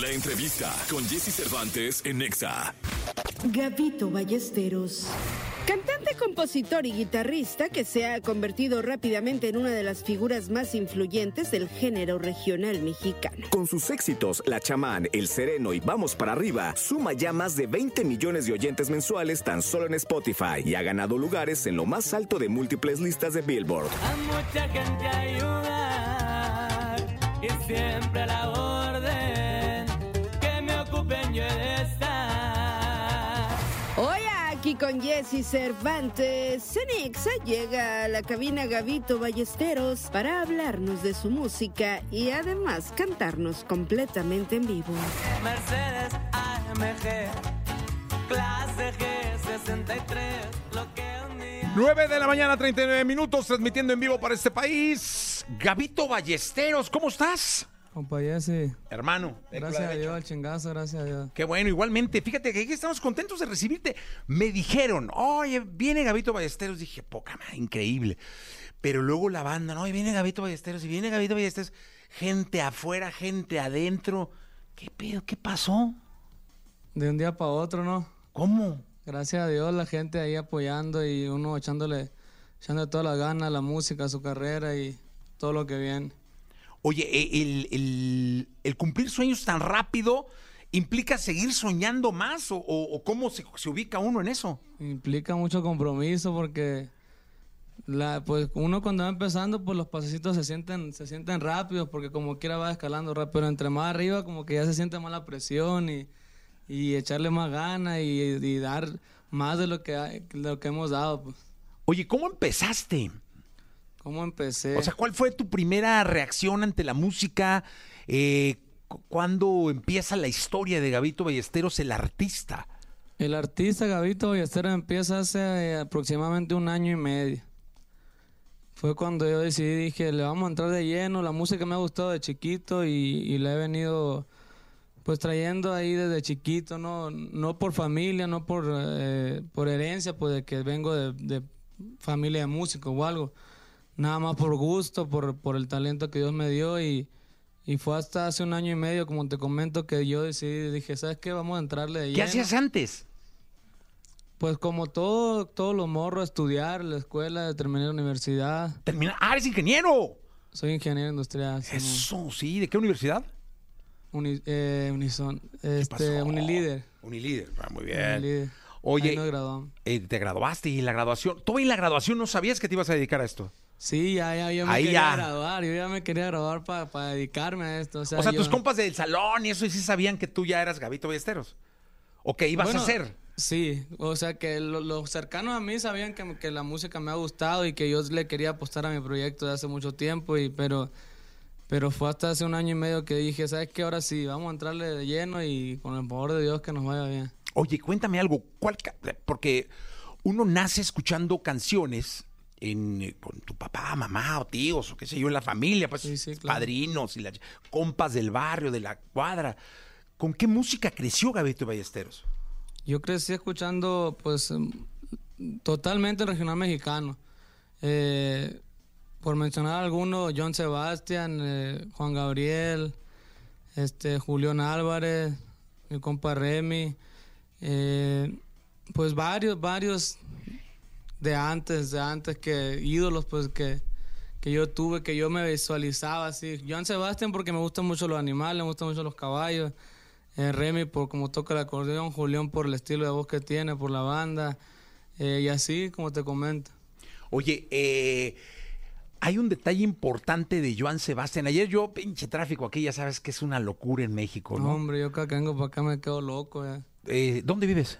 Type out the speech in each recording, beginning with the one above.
La entrevista con Jesse Cervantes en Nexa. Gavito Ballesteros. Cantante, compositor y guitarrista que se ha convertido rápidamente en una de las figuras más influyentes del género regional mexicano. Con sus éxitos, La Chamán, El Sereno y Vamos para arriba, suma ya más de 20 millones de oyentes mensuales tan solo en Spotify y ha ganado lugares en lo más alto de múltiples listas de Billboard. A mucha gente ayudar y siempre a la orden con Jesse Cervantes, Cenexa llega a la cabina Gavito Ballesteros para hablarnos de su música y además cantarnos completamente en vivo. Mercedes AMG, clase G63, lo que un día... 9 de la mañana, 39 minutos, transmitiendo en vivo para este país. Gabito Ballesteros, ¿cómo estás? Compa Jesse, Hermano. gracias a Dios, al chingazo, gracias a Dios. Qué bueno, igualmente. Fíjate que aquí estamos contentos de recibirte. Me dijeron, oye, viene Gabito Ballesteros. Dije, poca madre, increíble. Pero luego la banda, no, y viene Gabito Ballesteros, y viene Gabito Ballesteros. Gente afuera, gente adentro. ¿Qué pedo? ¿Qué pasó? De un día para otro, ¿no? ¿Cómo? Gracias a Dios, la gente ahí apoyando y uno echándole, echándole toda la gana a la música, a su carrera y todo lo que viene. Oye, e- el, el- el cumplir sueños tan rápido implica seguir soñando más o, cómo se, se ubica uno en eso. Implica mucho compromiso porque la, pues uno cuando va empezando, pues los pasecitos se sienten, se sienten rápidos porque como quiera va escalando rápido, pero entre más arriba como que ya se siente más la presión y, y echarle más ganas y, y dar más de lo que, de lo que hemos dado. Pues. Oye, ¿cómo empezaste? ¿Cómo empecé? O sea, ¿cuál fue tu primera reacción ante la música? Eh, cu- ¿Cuándo empieza la historia de Gabito Ballesteros, el artista? El artista Gabito Ballesteros empieza hace eh, aproximadamente un año y medio. Fue cuando yo decidí, dije, le vamos a entrar de lleno. La música me ha gustado de chiquito y, y la he venido pues trayendo ahí desde chiquito, no, no por familia, no por, eh, por herencia, pues de que vengo de, de familia de músicos o algo. Nada más por gusto, por, por el talento que Dios me dio y, y fue hasta hace un año y medio, como te comento, que yo decidí, dije, ¿sabes qué? Vamos a entrarle de ¿Qué lleno. hacías antes? Pues como todo, todos los morros, estudiar, la escuela, terminé la universidad. Termina... ¡Ah, eres ingeniero! Soy ingeniero industrial. Eso, sí. ¿De qué universidad? Uni- eh, Unison, este? Unilíder. Unilíder. Ah, muy Unilíder. bien. Oye, Ahí nos graduamos. eh, te graduaste y la graduación. ¿Tú en la graduación no sabías que te ibas a dedicar a esto? Sí, ya, ya, yo me Ahí quería ya. graduar. Yo ya me quería graduar para dedicarme a esto. O sea, o sea, yo- tus compas del salón y eso y sí sabían que tú ya eras Gabito Ballesteros. ¿O qué ibas Bueno, a hacer? Sí, o sea que lo- los cercanos a mí sabían que, que la música me ha gustado y que yo le quería apostar a mi proyecto de hace mucho tiempo, y pero, pero fue hasta hace un año y medio que dije, ¿sabes qué? Ahora sí, vamos a entrarle de lleno y con el favor de Dios que nos vaya bien. Oye, cuéntame algo. ¿cuál ca- porque uno nace escuchando canciones en, eh, con tu papá, mamá o tíos o qué sé yo, en la familia, pues Sí, sí, claro. padrinos y las compas del barrio, de la cuadra. ¿Con qué música creció Gabito Ballesteros? Yo crecí escuchando, pues, em, totalmente el regional mexicano. Eh, por mencionar algunos, John Sebastián, eh, Juan Gabriel, este, Julián Álvarez, mi compa Remy, eh, pues varios, varios de antes, de antes que ídolos, pues que, que yo tuve, que yo me visualizaba así. John Sebastián porque me gustan mucho los animales, me gustan mucho los caballos. Eh, Remy por cómo toca el acordeón, Julián por el estilo de voz que tiene, por la banda, eh, y así como te comento. Oye, eh, hay un detalle importante de Joan Sebastián. Ayer yo, pinche tráfico aquí, ya sabes que es una locura en México, No, ¿no? hombre, yo cada que vengo para acá me quedo loco. ya. Eh, ¿Dónde vives?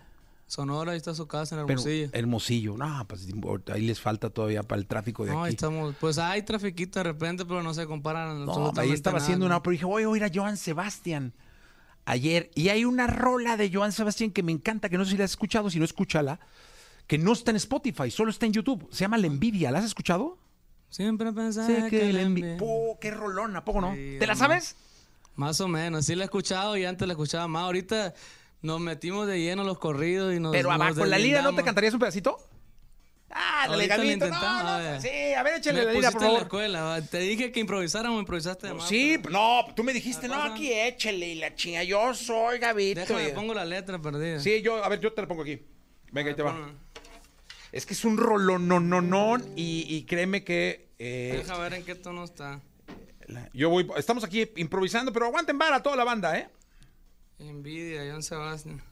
Sonora, ahí está su casa en Pero- Hermosillo. Hermosillo. No, pues ahí les falta todavía para el tráfico de no, ahí aquí. estamos. Pues hay trafiquito de repente, pero no se comparan No, ahí estaba nada, haciendo ¿no? una, pero dije, voy a oír a Joan Sebastián ayer. Y hay una rola de Joan Sebastián que me encanta, que no sé si la has escuchado, si no, escúchala, que no está en Spotify, solo está en YouTube. Se llama La Envidia. ¿La has escuchado? Siempre pensé que, la envidia- ¡Po, qué rolón! ¿A poco no? Sí, ¿Te la sabes? Más o menos, sí la he escuchado y antes la escuchaba más. Ahorita nos metimos de lleno los corridos y nos. Pero nos abajo, ¿con la lira no te cantarías un pedacito? Ah, Gabito. No, no, a ver. sí, a ver, échale Me la lira, por pusiste en la favor. escuela. Te dije que improvisáramos, improvisaste de más. Sí, pero- no, tú me dijiste, no, aquí échale y la chinga. Yo soy Gabito. Déjame, Y- pongo la letra perdida. Sí, yo, a ver, yo te la pongo aquí. Venga, ahí te va. Ponla. Es que es un rolón, no, no, no. Y, y créeme que. eh, Deja ver en qué tono está. la- yo voy. Estamos aquí improvisando, pero aguanten vara toda la banda, ¿eh? Envidia, John Sebastián.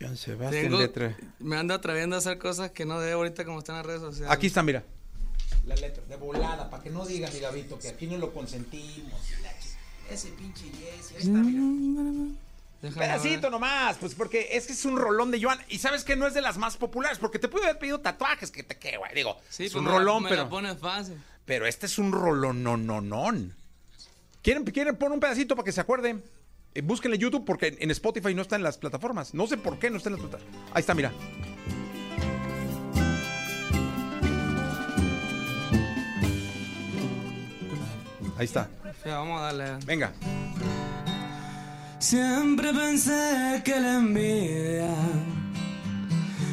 Joan Sebastián Tengo- letra. Me ando atreviendo a hacer cosas que no debo ahorita como están en las redes sociales. Aquí está, mira. La letra, de volada, para que no diga mi Gabito que aquí no lo consentimos. Ese pinche Jesse, ahí está, mira. Déjame Pedacito ver. nomás, pues porque es que es un rolón de Joan. Y sabes que no es de las más populares, porque te pude haber pedido tatuajes, que te qué, güey. Digo, Sí, es pues un me rolón, me pero. la pones fácil. Pero este es un rolón, no, no, no. ¿Quieren, quieren poner un pedacito para que se acuerden? Eh, búsquenle en YouTube porque en Spotify no está en las plataformas. No sé por qué no está en las plataformas. Ahí está, mira. Ahí está. Ya, vamos a darle. Venga. Siempre pensé que la envidia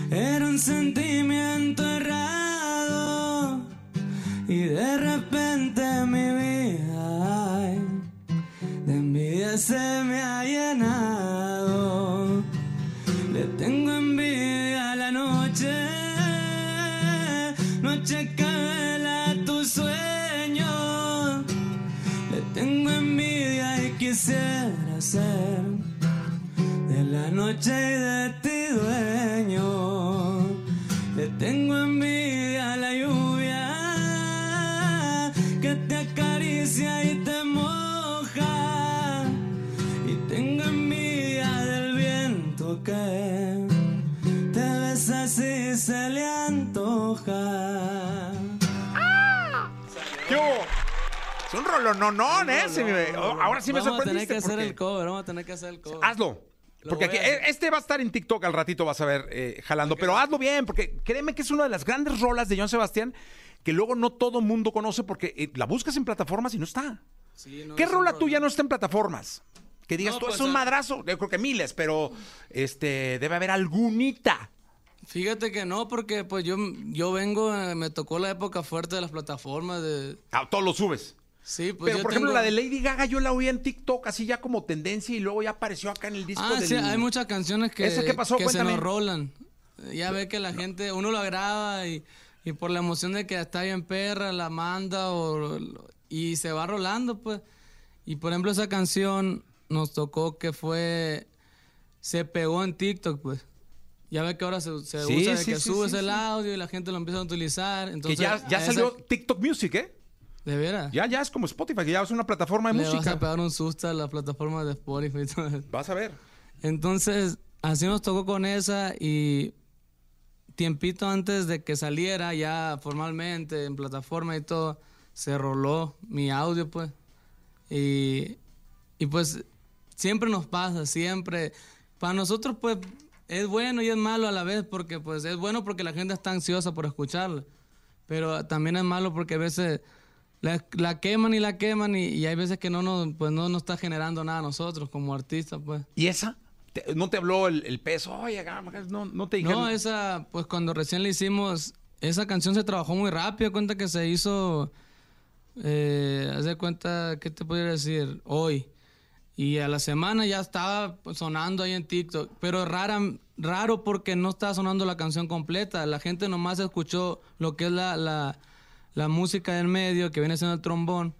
era un sentimiento errado y de repente mi vida se me ha llenado. Le tengo envidia a la noche, noche que vela tu sueño. Le tengo envidia y quisiera ser de la noche y de ti Un rolononón, ¿eh? Se me- Ahora sí me Vamos a tener sorprendiste. que hacer el cover, vamos a tener que hacer el cover. Hazlo. Lo Porque aquí, este va a estar en TikTok al ratito, vas a ver, eh, jalando. Pero hazlo bien, porque créeme que es una de las grandes rolas de John Sebastián que luego no todo mundo conoce porque eh, la buscas en plataformas y no está. Sí, no, ¿Qué rola tuya no está en plataformas? Que digas, No, tú pues, es un madrazo. Yo creo que miles, pero este debe haber algunita. Fíjate que no, porque pues yo, yo vengo, me tocó la época fuerte de las plataformas de... Ah, todo lo subes. Sí, pues pero yo por ejemplo, tengo- la de Lady Gaga yo la oí en TikTok así ya como tendencia y luego ya apareció acá en el disco Ah, del... sí, hay muchas canciones que, ¿Esa qué pasó? que se nos rolan. Ya ve que la gente, uno lo graba y, y por la emoción de que está bien perra, la manda o, y se va rolando, pues. Y por ejemplo, esa canción nos tocó que fue, se pegó en TikTok, pues. Ya ve que ahora se, se Sí, usa de sí, que subes el audio y la gente lo empieza a utilizar. Que Entonces, ya, ya a esa- salió TikTok Music, ¿eh? De veras. Ya, ya es como Spotify, que ya es una plataforma de Le vas música. a pegar un susto a la plataforma de Spotify y todo eso. Vas a ver. Entonces, así nos tocó con esa y tiempito antes de que saliera ya formalmente en plataforma y todo, se roló mi audio, pues. Y, y pues siempre nos pasa, siempre. Para nosotros, pues, es bueno y es malo a la vez, porque pues es bueno porque la gente está ansiosa por escucharla, pero también es malo porque a veces la, la queman y la queman y, y hay veces que no nos, pues no nos está generando nada a nosotros como artistas, pues. ¿Y esa? ¿No te habló el, el peso? Oye, no, no te dijeron. No, esa, pues cuando recién la hicimos, esa canción se trabajó muy rápido, cuenta que se hizo, eh, haz de cuenta, ¿qué te podría decir? Hoy. Y a la semana ya estaba sonando ahí en TikTok, pero rara, raro porque no estaba sonando la canción completa, la gente nomás escuchó lo que es la, la, la música del medio, que viene siendo el trombón,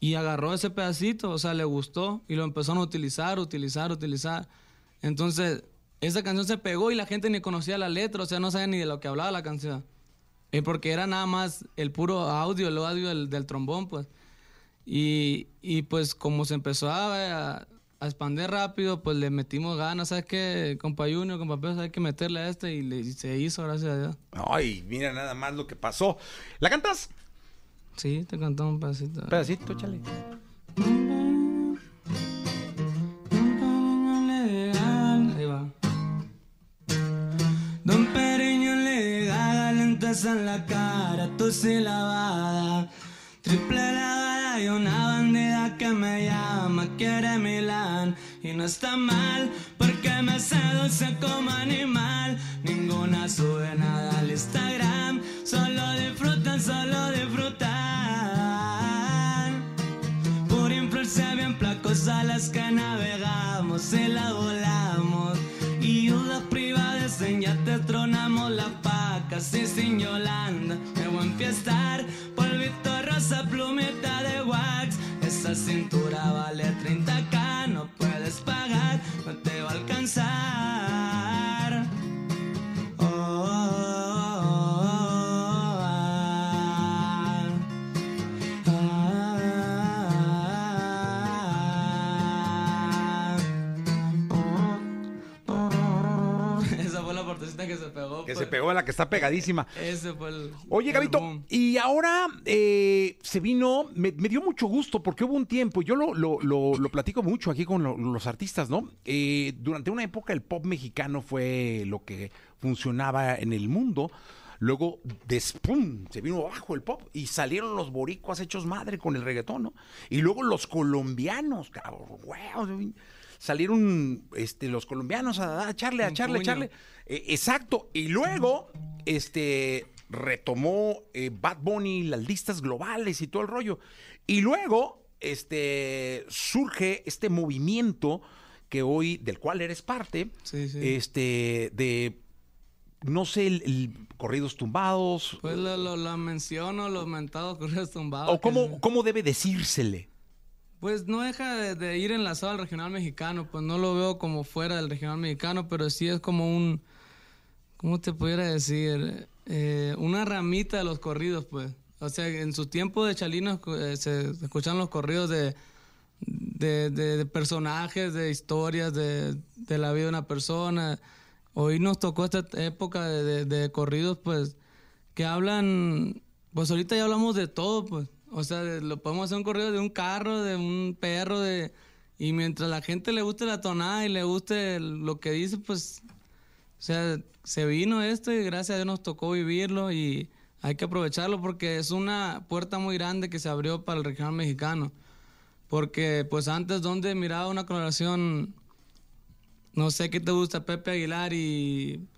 y agarró ese pedacito, o sea, le gustó y lo empezaron a utilizar, utilizar, utilizar. Entonces, esa canción se pegó y la gente ni conocía la letra, o sea, no sabía ni de lo que hablaba la canción. Eh, porque era nada más el puro audio, el audio del, del trombón, pues. Y, y, pues como se empezó a, a, a expandir rápido, pues le metimos ganas, ¿sabes qué? Compa Junior, compa Peso, hay que meterle a este y, le- y se hizo, gracias a Dios. Ay, mira nada más lo que pasó. ¿La cantas? Sí, te cantamos un pedacito. Pedacito, échale. Ahí va. Don Periño le gaga lentes en la cara, y lavada. Triple lavada y una me llama, quiere Milán. Y no está mal, porque me seduce como animal. Ninguna sube nada al Instagram, Solo disfrutan, solo disfrutan. Por influencia bien placos a las que navegamos y la volamos. Y dudas privadas en ya te tronamos las pacas y sin Yolanda. Me voy a empiezar polvito rosa, plumita de wax. Esa cintura vale 30k, no puedes pagar, no te va a alcanzar. Se pegó a la que está pegadísima. Ese fue el. Oye, Gabito, y ahora eh, se vino, me, me dio mucho gusto porque hubo un tiempo, yo lo, lo, lo- lo platico mucho aquí con lo- los artistas, ¿no? Eh, durante una época el pop mexicano fue lo que funcionaba en el mundo. Luego, despum, se vino abajo el pop y salieron los boricuas hechos madre con el reggaetón, ¿no? Y luego los colombianos, cabrón, wow, salieron este, los colombianos a, a echarle, a echarle, a echarle. Eh, exacto. Y luego, este, retomó eh, Bad Bunny las listas globales y todo el rollo. Y luego, este, surge este movimiento que hoy, del cual eres parte, Sí, sí. este, de, no sé, el, el corridos tumbados, Pues lo, lo, lo menciono, los mentados corridos tumbados. o cómo, se- cómo debe decírsele. Pues no deja de, de ir enlazado al regional mexicano, pues no lo veo como fuera del regional mexicano, pero sí es como un, ¿cómo te pudiera decir? Eh, una ramita de los corridos, pues. O sea, en su tiempo de Chalinos eh, se escuchan los corridos de, de, de- personajes, de historias, de, la vida de una persona. Hoy nos tocó esta época de corridos, pues, que hablan, pues ahorita ya hablamos de todo, pues. O sea, lo podemos hacer un corrido de un carro, de un perro, de... Y mientras la gente le guste la tonada y le guste lo que dice, pues... O sea, se vino esto y gracias a Dios nos tocó vivirlo y hay que aprovecharlo porque es una puerta muy grande que se abrió para el regional mexicano. Porque pues antes donde miraba una colaboración, no sé qué te gusta, Pepe Aguilar y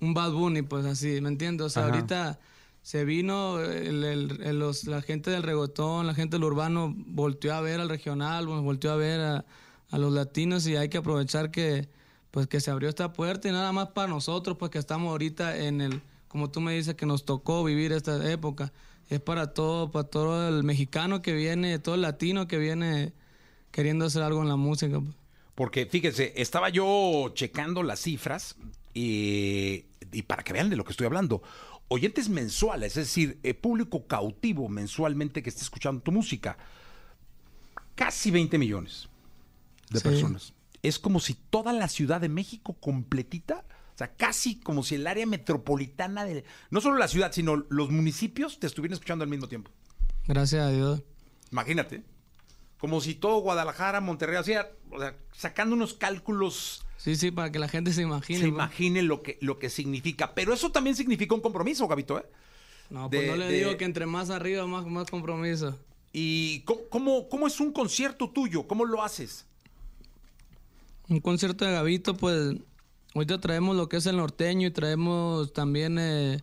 un Bad Bunny, pues así, ¿me entiendes? O sea, Ajá. ahorita se vino el- los- la gente del reggaetón, la gente del urbano volteó a ver al regional, volteó a ver a, a los latinos y hay que aprovechar que pues que se abrió esta puerta y nada más para nosotros, pues que estamos ahorita en el, como tú me dices, que nos tocó vivir esta época. Es para todo, para todo el mexicano que viene, todo el latino que viene queriendo hacer algo en la música. Porque fíjense, estaba yo checando las cifras y, y para que vean de lo que estoy hablando. Oyentes mensuales, es decir, eh, público cautivo mensualmente que esté escuchando tu música. Casi 20 millones de Sí. personas. Es como si toda la Ciudad de México completita, o sea, casi como si el área metropolitana de, no solo la ciudad, sino los municipios te estuvieran escuchando al mismo tiempo. Gracias a Dios. Imagínate. Como si todo Guadalajara, Monterrey, o sea, o sea, sacando unos cálculos Sí, sí, para que la gente se imagine. se pues. imagine lo que, lo que significa. Pero eso también significa un compromiso, Gabito, ¿eh? No, pues de- no le de- digo que entre más arriba, más, más compromiso. ¿Y cómo, cómo, cómo es un concierto tuyo? ¿Cómo lo haces? Un concierto de Gavito, pues ahorita traemos lo que es el norteño y traemos también eh,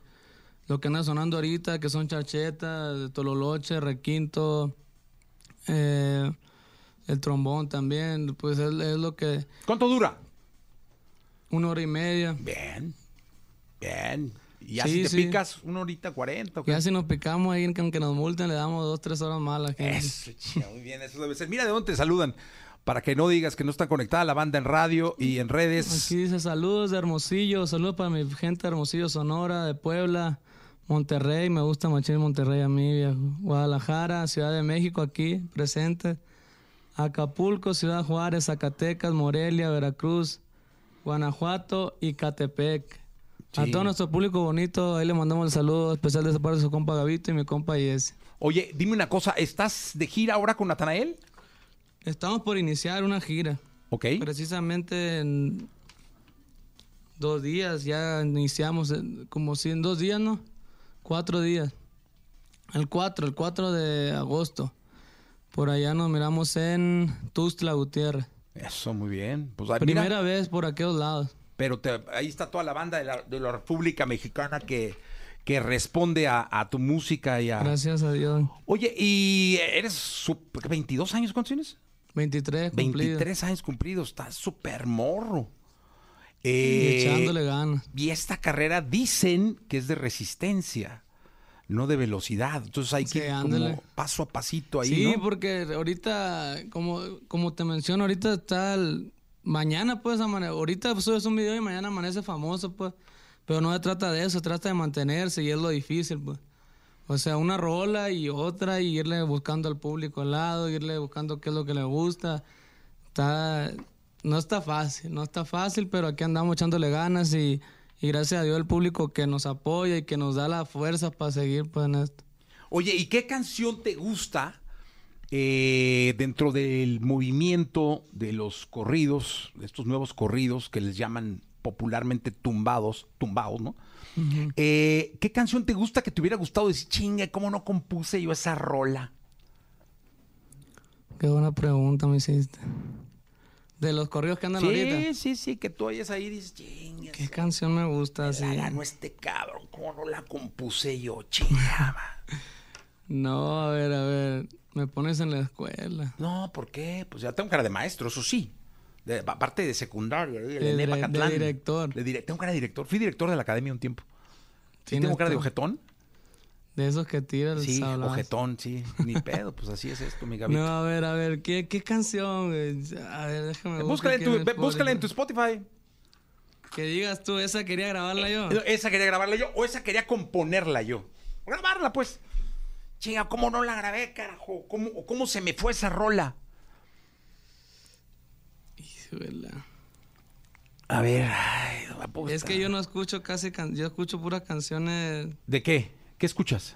lo que anda sonando ahorita, que son charchetas, tololoche, requinto, eh, el trombón también, pues es, es lo que... ¿Cuánto dura? Una hora y media. Bien, bien. Y ya Sí, si te sí. picas una horita cuarenta. Ya si nos picamos ahí, que aunque nos multen, le damos dos, tres horas más a la gente. Eso, chica, muy bien, eso debe ser. Mira de dónde te saludan. Para que no digas que no está conectada la banda en radio y en redes. Aquí dice saludos de Hermosillo, saludos para mi gente de Hermosillo, Sonora, de Puebla, Monterrey, me gusta machín Monterrey a mí, viejo. Guadalajara, Ciudad de México aquí, presente. Acapulco, Ciudad Juárez, Zacatecas, Morelia, Veracruz, Guanajuato y Catepec. A todo nuestro público bonito, ahí le mandamos el saludo especial de esa parte de su compa Gavito y mi compa Yes. Oye, dime una cosa, ¿estás de gira ahora con Natanael? Estamos por iniciar una gira. Ok. Precisamente en dos días, ya iniciamos, como si en dos días, ¿no? Cuatro días. El 4, el 4 de agosto. Por allá nos miramos en Tuxtla Gutiérrez. Eso, muy bien. Pues ah, mira, Primera vez por aquellos lados. pero te- ahí está toda la banda de la, de la República Mexicana que, que responde a, a tu música y a... Gracias a Dios. Oye, y eres su- 22 años, ¿cuántos tienes? 23 cumplidos. 23 años cumplidos, estás súper morro. Y Eh, echándole ganas. y esta carrera dicen que es de resistencia, no de velocidad. Entonces hay Sí, que ir como paso a pasito ahí, Sí, ¿no? porque ahorita, como, como te menciono, ahorita está el- mañana pues amane- ahorita subes un video y mañana amanece famoso pues, pero no se trata de eso, se trata de mantenerse y es lo difícil pues. O sea, una rola y otra y irle buscando al público al lado, irle buscando qué es lo que le gusta. Está, no está fácil, no está fácil, pero aquí andamos echándole ganas y, y gracias a Dios el público que nos apoya y que nos da la fuerza para seguir pues en esto. Oye, ¿y qué canción te gusta eh, dentro del movimiento de los corridos, de estos nuevos corridos que les llaman popularmente tumbados, tumbados, ¿no? Eh, ¿Qué canción te gusta que te hubiera gustado decir, chinga, cómo no compuse yo esa rola? Qué buena pregunta me hiciste. De los corridos que andan ahorita. Sí, sí, sí, que tú oyes ahí y dices, ¿Qué canción me gusta así? la ganó este cabrón, cómo no la compuse yo, chingaba. No, a ver, a ver. Me pones en la escuela. No, ¿por qué? Pues ya tengo cara de maestro, eso sí. De, aparte de secundaria, de, De de director. De dire- tengo cara de director. Fui director de la academia un tiempo. ¿Sí tengo cara de todo. De esos que tiran el Sí, sablazo. ojetón, sí. Ni pedo, pues así es esto, mi Gabito. No, a ver, a ver. ¿Qué, qué canción? güey? A ver, déjame búscala, en tu, ve- búscala en tu Spotify. Que digas tú, esa quería grabarla yo. Esa quería grabarla yo o esa quería componerla yo. Grabarla, pues. Chinga, ¿cómo no la grabé, carajo? ¿Cómo, cómo se me fue esa rola? A ver, ay, no Es que yo no escucho casi... can- Yo escucho puras canciones... ¿De qué? ¿Qué escuchas?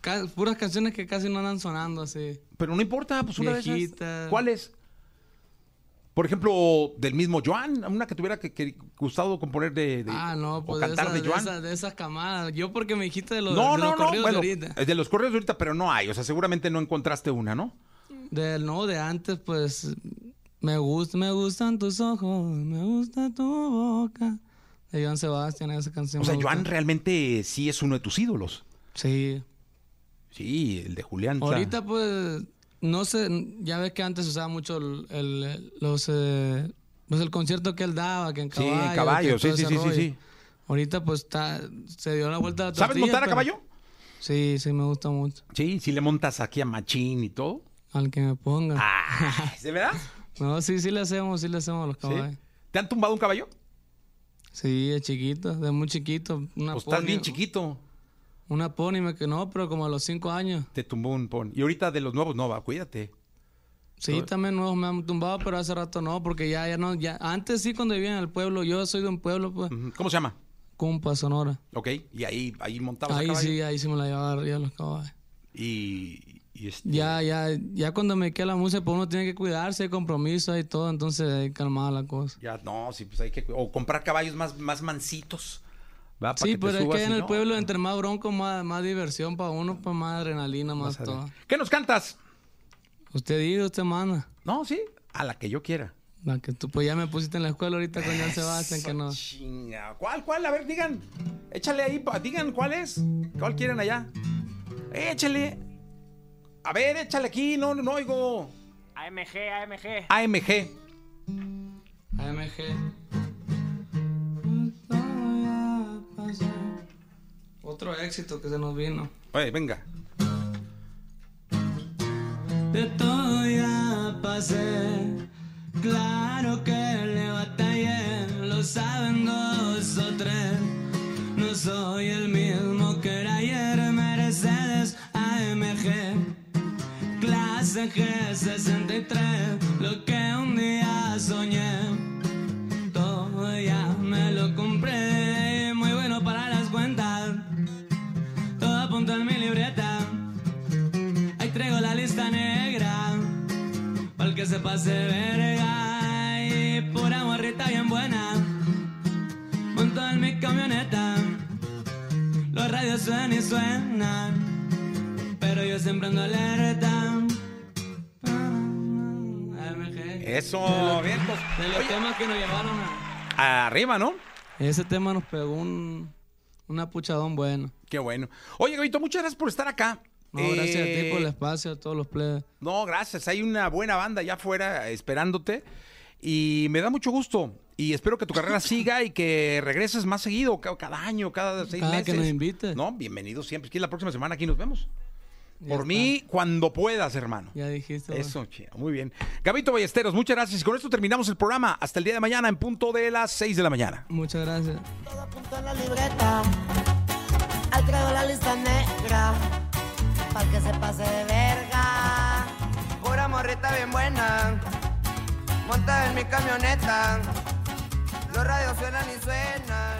ca- puras canciones que casi no andan sonando así. Pero no importa, pues una de esas. Viejitas. ¿Cuál es? Por ejemplo, del mismo Joan, una que tuviera que, que gustado componer de, de- Ah, no, pues o de cantar esas, de de, Joan. de esas camadas. Yo porque me dijiste de los, no, de no, los no, corridos bueno, de ahorita. de los corridos de ahorita, pero no hay, o sea, seguramente no encontraste una, ¿no? Del no, de antes, pues me gusta, me gustan tus ojos, me gusta tu boca. De Joan Sebastián, esa canción. O sea. Joan realmente sí es uno de tus ídolos. Sí. Sí, el de Julián. Ahorita, pues, no sé, ya ves que antes usaba mucho el, el- los, eh, pues el concierto que él daba, que en Sí, caballo. en caballo, sí, sí, sí, sí, sí. Ahorita, pues, está, se dio la vuelta a la ¿Sabes montar a caballo? Sí, sí, me gusta mucho. Sí, sí le montas aquí a Machín y todo. Al que me ponga. Ah, ¿de verdad? No, sí, sí le hacemos, sí le hacemos a los ¿Sí? caballos. ¿Te han tumbado un caballo? Sí, de chiquito, de muy chiquito. Una Pues estás pony- bien chiquito. Una pony me que no, pero como a los cinco años. Te tumbó un pon. Y ahorita de los nuevos no va, cuídate. Sí, también nuevos me han tumbado, pero hace rato no, porque ya, ya no, ya. Antes sí, cuando vivía en el pueblo, yo soy de un pueblo, pues. ¿Cómo se llama? Cumpa, Sonora. Ok, y ahí, ahí montabas Ahí sí, ahí sí me la llevaba arriba los caballos. Y, y este- Ya, ya, ya cuando me queda la música, pues uno tiene que cuidarse, hay compromiso y todo, entonces ahí calmada la cosa. Ya, no, sí, pues hay que... O comprar caballos más, más mansitos. ¿va? Sí, pero es que y en el no, pueblo, entre más bronco, más, más diversión para uno, pues más adrenalina, más todo. ¿Qué nos cantas? Usted diga, usted manda. No, sí, a la que yo quiera. La que tú, pues ya me pusiste en la escuela ahorita con Jan Sebastián, que no. Chinga. ¿Cuál, cuál? A ver, digan. Échale ahí, digan cuál es. ¿Cuál quieren allá? Échale. A ver, échale aquí, no, no oigo. AMG, AMG. AMG. AMG. Otro éxito que se nos vino. Oye, venga. De todo ya pasé, claro que le batallé, lo saben dos o tres. No soy el mismo que era ayer, Mercedes AMG, clase G63, lo que un día soñé. Todo ya me lo compré, muy bueno para las cuentas, todo apunto en mi libreta. Ahí traigo la lista negra Para que se pase verga Y pura morrita bien buena Monto en mi camioneta Los radios suenan y suenan Pero yo siempre ando alerta Eso, bien. pues. De los temas que nos llevaron a... Arriba, ¿no? Ese tema nos pegó un, un apuchadón bueno. Qué bueno. Oye, Gabito, muchas gracias por estar acá. No, gracias a ti por el Eh, espacio, a todos los plebes. No, gracias. Hay una buena banda allá afuera esperándote. Y me da mucho gusto. Y espero que tu carrera siga y que regreses más seguido, ca- cada año, cada seis Cada meses. que nos invites. No, bienvenido siempre. Que la próxima semana aquí nos vemos. Ya Por está. mí, cuando puedas, hermano. Ya dijiste. güey. Eso, chido. Muy bien. Gabito Ballesteros, muchas gracias. Y con esto terminamos el programa. Hasta el día de mañana en punto de las 6 de la mañana. Muchas gracias. Todo apunto en la libreta. Al traigo la lista negra. Para que se pase de verga. Pura morrita bien buena, montada en mi camioneta. Los radios suenan y suenan.